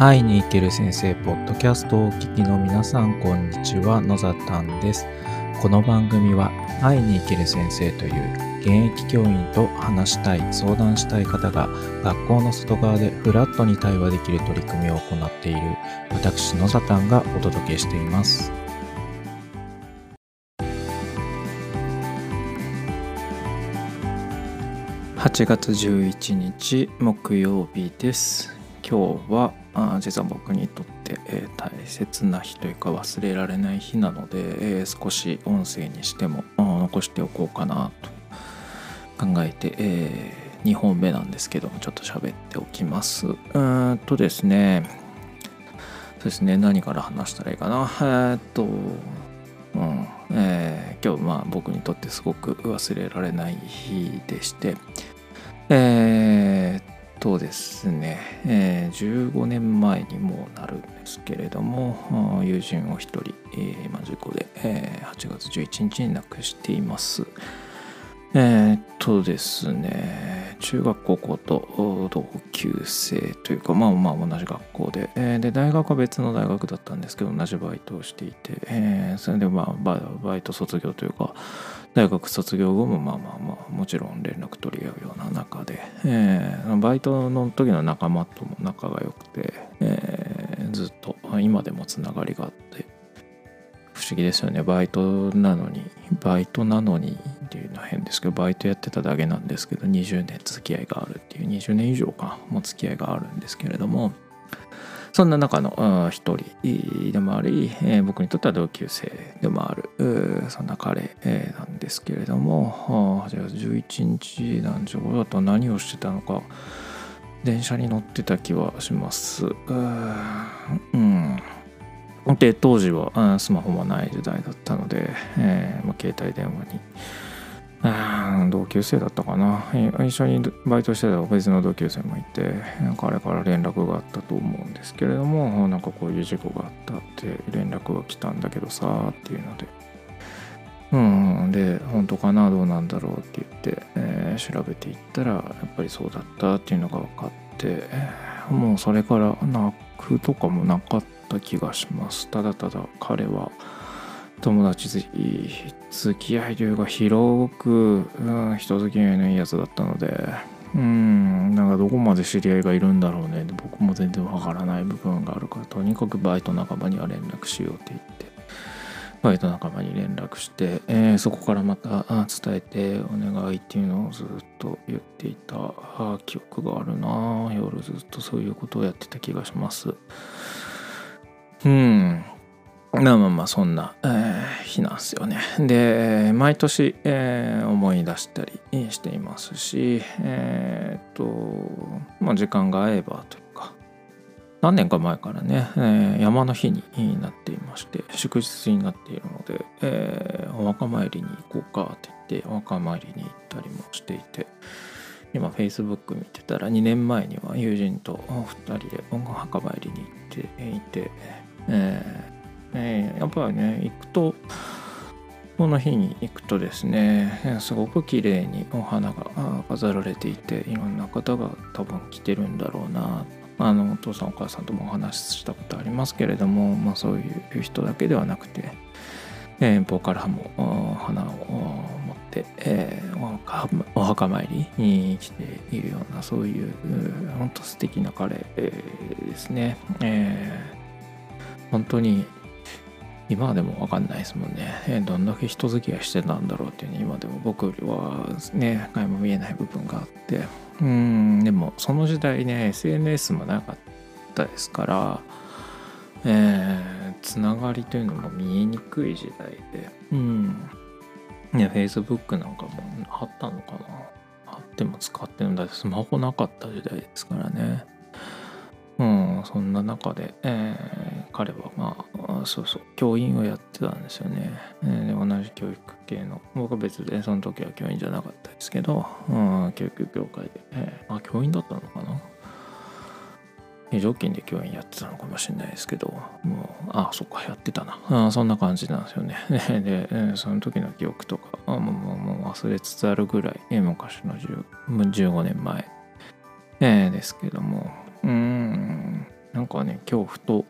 会いに行ける先生ポッドキャストをお聞きの皆さんこんにちは。野ざたんです。この番組は会いに行ける先生という現役教員と話したい相談したい方が学校の外側でフラットに対話できる取り組みを行っている私野ざたんがお届けしています。8月11日木曜日です。今日はあ実は僕にとって、えー、大切な日というか忘れられない日なので、えー、少し音声にしても残しておこうかなと考えて、えー、2本目なんですけどもちょっと喋っておきます。うんとですね。そうですね。何から話したらいいかな。えー、っとうん。えー、今日まあ僕にとってすごく忘れられない日でしてえー、とですね、えー、15年前にもなるんですけれども友人を一人、えー、事故で、えー、8月11日に亡くしています。えー、っとですね中学高校と同級生というかまあまあ同じ学校で、えー、で大学は別の大学だったんですけど同じバイトをしていて、えー、それでまあバイト卒業というか大学卒業後もまあまあまあもちろん連絡取り合うような中で、えー、バイトの時の仲間とも仲が良くて、えー、ずっと今でもつながりがあって不思議ですよね。バイトなのにバイトなのにっていうのは変ですけどバイトやってただけなんですけど20年付き合いがあるっていう20年以上かも付き合いがあるんですけれどもそんな中の一人でもあり、えー、僕にとっては同級生でもあるそんな彼、えー、なんですけれども8月11日なんじゃこれだと何をしてたのか電車に乗ってた気はします。うん。で当時はスマホもない時代だったので、えーまあ、携帯電話に同級生だったかな。一緒にバイトしてた別の同級生もいて彼から連絡があったと思うんですけれどもなんかこういう事故があったって連絡が来たんだけどさっていうので。うんで本当かなどうなんだろうって言って、えー、調べていったらやっぱりそうだったっていうのが分かってもうそれから泣くとかもなかった気がします。ただただ彼は友達付き合いというか広く、うん、人付き合いのいいやつだったのでうんなんかどこまで知り合いがいるんだろうね。僕も全然わからない部分があるからとにかくバイト仲間には連絡しようって言ってバイト仲間に連絡して、えー、そこからまた伝えてお願いっていうのをずっと言っていた。記憶があるな。夜ずっとそういうことをやってた気がします。うん。まあまあまあそんな、えー、日なんですよね。で毎年、えー、思い出したりしていますしえー、っとまあ時間が合えばというか何年か前からね、えー、山の日になっていまして祝日になっているので、えー、お墓参りに行こうかって言ってお墓参りに行ったりもしていて今 Facebook 見てたら2年前には友人と2人でお墓参りに行っていて、えーえー、やっぱりね行くとこの日に行くとですねすごく綺麗にお花が飾られていていろんな方が多分来てるんだろうな。あのお父さんお母さんともお話ししたことありますけれども、まあ、そういう人だけではなくて、えー、ボーカル派も花を持って、えー、お墓参りに来ているようなそういう本当素敵な彼ですね、えー、本当に今でも分かんないですもんね。どんだけ人付き合いしてたんだろうっていうね、今でも僕はね、垣も見えない部分があって、うん、でもその時代ね、SNS もなかったですから、えー、つながりというのも見えにくい時代で、うん。ね、Facebook なんかもあったのかなあっても使ってるんだスマホなかった時代ですからね。うん、そんな中で、えー、彼はまあそうそう教員をやってたんですよね、えー、同じ教育系の僕は別でその時は教員じゃなかったですけど、うん、教育業界で、えー、あ教員だったのかな？非常勤で教員やってたのかもしれないですけどもうああそっかやってたな。あそんな感じなんですよね。で、その時の記憶とかあもうもう忘れつつあるぐらい、昔の15年前、えー、ですけども。なんかね今日ふと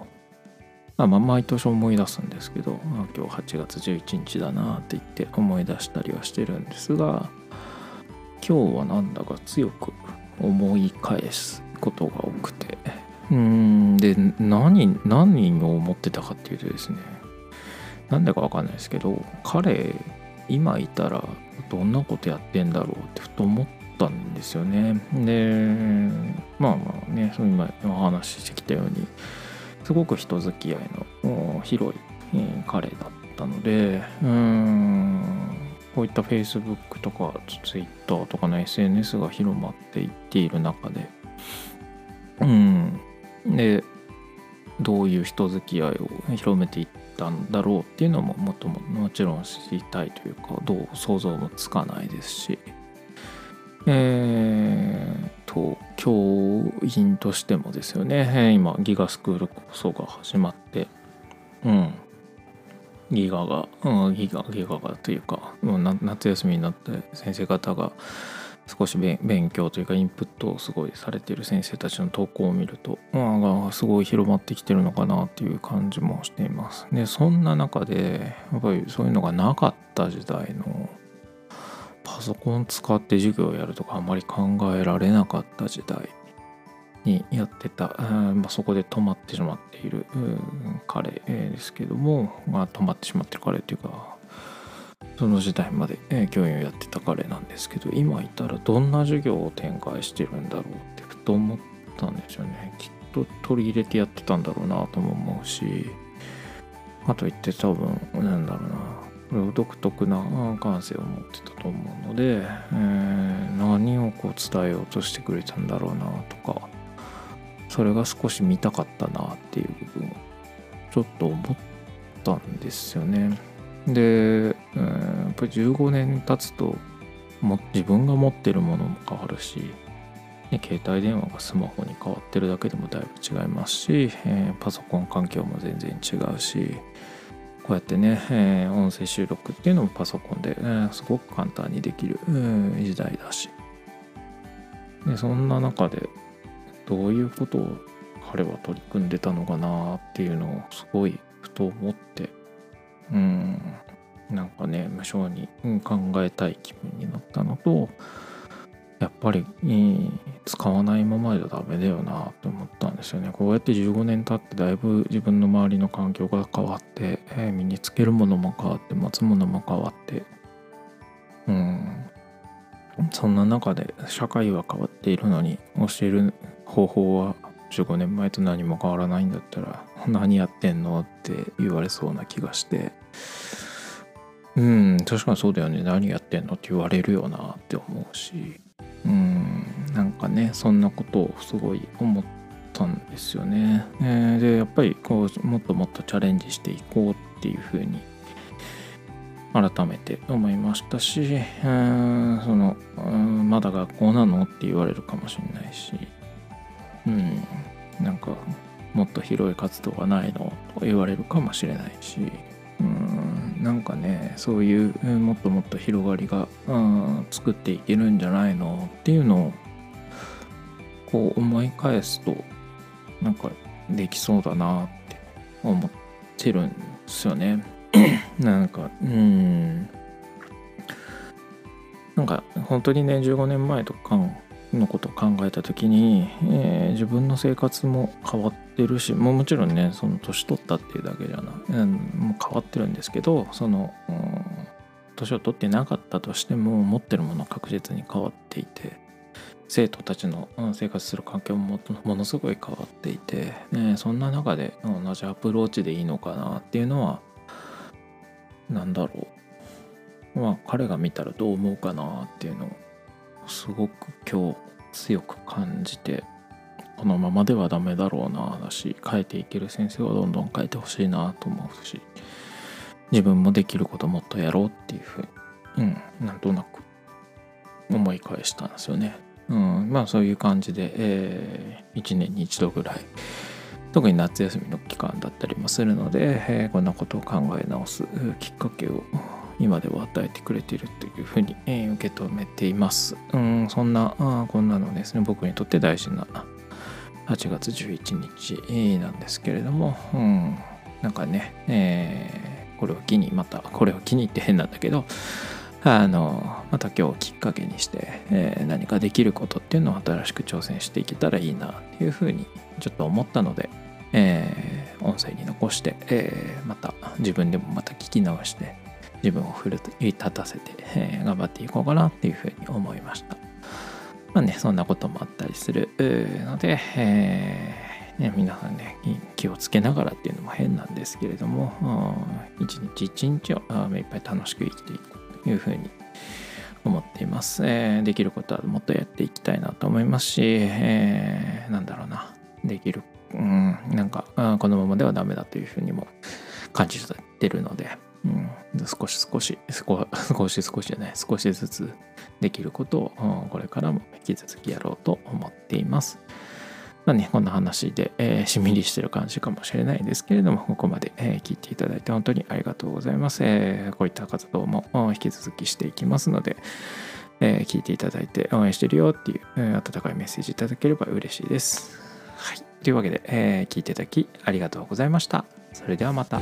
まあ、毎年思い出すんですけど、まあ、今日8月11日だなって言って思い出したりはしてるんですが今日はなんだか強く思い返すことが多くてうんで何何を思ってたかっていうとですねなんでかわかんないですけど彼今いたらどんなことやってんだろうってふと思ったんですよね。でまあまあねそう今お話ししてきたようにすごく人付き合いの広い、彼だったのでうんこういった Facebook とか Twitter とかの SNS が広まっていっている中でうんでどういう人付き合いを広めていったんだろうっていうのももっとももちろん知りたいというかどう想像もつかないですしえー、と教員としてもですよね。今ギガスクール構想が始まって。うん。ギガが、うん、ギガギガがというかもう夏休みになって先生方が少し勉強というかインプットをすごいされている先生たちの投稿を見ると、まあ、すごい広まってきてるのかなっていう感じもしています。でそんな中でやっぱりそういうのがなかった時代のパソコン使って授業をやるとかあまり考えられなかった時代にやってた、まあ、そこで止まってしまっている彼ですけども、まあ、止まってしまってる彼っていうかその時代まで、教員をやってた彼なんですけど今いたらどんな授業を展開してるんだろうってふと思ったんですよね。きっと取り入れてやってたんだろうなとも思うしあと言って多分なんだろうな。独特な感性を持ってたと思うので、えー、何をこう伝えようとしてくれたんだろうなとかそれが少し見たかったなっていう部分をちょっと思ったんですよね。で、うん、やっぱり15年経つとも自分が持ってるものも変わるし、ね、携帯電話がスマホに変わってるだけでもだいぶ違いますし、えー、パソコン環境も全然違うしこうやってね、えー、音声収録っていうのもパソコンで、えー、すごく簡単にできる、えー、時代だし。でそんな中でどういうことを彼は取り組んでたのかなっていうのをすごいふと思ってうんなんかね無性に考えたい気分になったのとやっぱり、使わないままじゃダメだよなと思ったんですよね。こうやって15年経ってだいぶ自分の周りの環境が変わって、え、身につけるものも変わって持つものも変わって。うん。そんな中で社会は変わっているのに教える方法は15年前と何も変わらないんだったら何やってんのって言われそうな気がして。うん確かにそうだよね。何やってんのって言われるよなって思うし。うんなんかねそんなことをすごい思ってたんですよね、え、でやっぱりこうもっともっとチャレンジしていこうっていうふうに改めて思いましたし、えーそのまだ学校なのって言われるかもしれないしうんなんかもっと広い活動がないのと言われるかもしれないしうんなんかねそういうもっともっと広がりが、うん、作っていけるんじゃないのっていうのをこう思い返すとなんかできそうだなって思ってるんですよね。なんかうん。なんか本当にね15年前とかのことを考えた時に、えー、自分の生活も変わってるしももちろんねその年取ったっていうだけじゃない、うん、もう変わってるんですけどその、うん、年を取ってなかったとしても持ってるものは確実に変わっていて生徒たちの生活する環境もものすごい変わっていて、ね、そんな中で同じアプローチでいいのかなっていうのは何だろうまあ彼が見たらどう思うかなっていうのをすごく今日強く感じてこのままではダメだろうなだし変えていける先生はどんどん変えてほしいなと思うし自分もできることもっとやろうっていうふうにうんなんとなく思い返したんですよね。うん、まあそういう感じで、えー、1年に1度ぐらい特に夏休みの期間だったりもするので、えー、こんなことを考え直すきっかけを今では与えてくれているというふうに、えー、受け止めています。うん、そんなあこんなのですね僕にとって大事な8月11日なんですけれども、うん、なんかね、えー、これを機にまたこれを機にって変なんだけどあのまた今日きっかけにして、えー、何かできることっていうのを新しく挑戦していけたらいいなっていうふうにちょっと思ったので、えー、音声に残して、えー、また自分でもまた聞き直して自分を奮い立たせて、え頑張っていこうかなっていうふうに思いました。まあね、そんなこともあったりするので、えね、皆さんね、気をつけながらっていうのも変なんですけれども、一日一日を目いっぱい楽しく生きていこういうふうに思っています。えー、できることはもっとやっていきたいなと思いますし、えー、なんだろうな、できる、うん、なんか、うんこのままではダメだというふうにも感じてるので、うん、少し少し少し少しじゃない少しずつできることをうんこれからも引き続きやろうと思っています。まあね、こんな話で、えー、しみりしてる感じかもしれないですけれども、ここまで、えー、聞いていただいて本当にありがとうございます。えー、こういった活動も引き続きしていきますので、えー、聞いていただいて応援してるよっていう、えー、温かいメッセージいただければ嬉しいです。はい。というわけで、えー、聞いていただきありがとうございました。それではまた。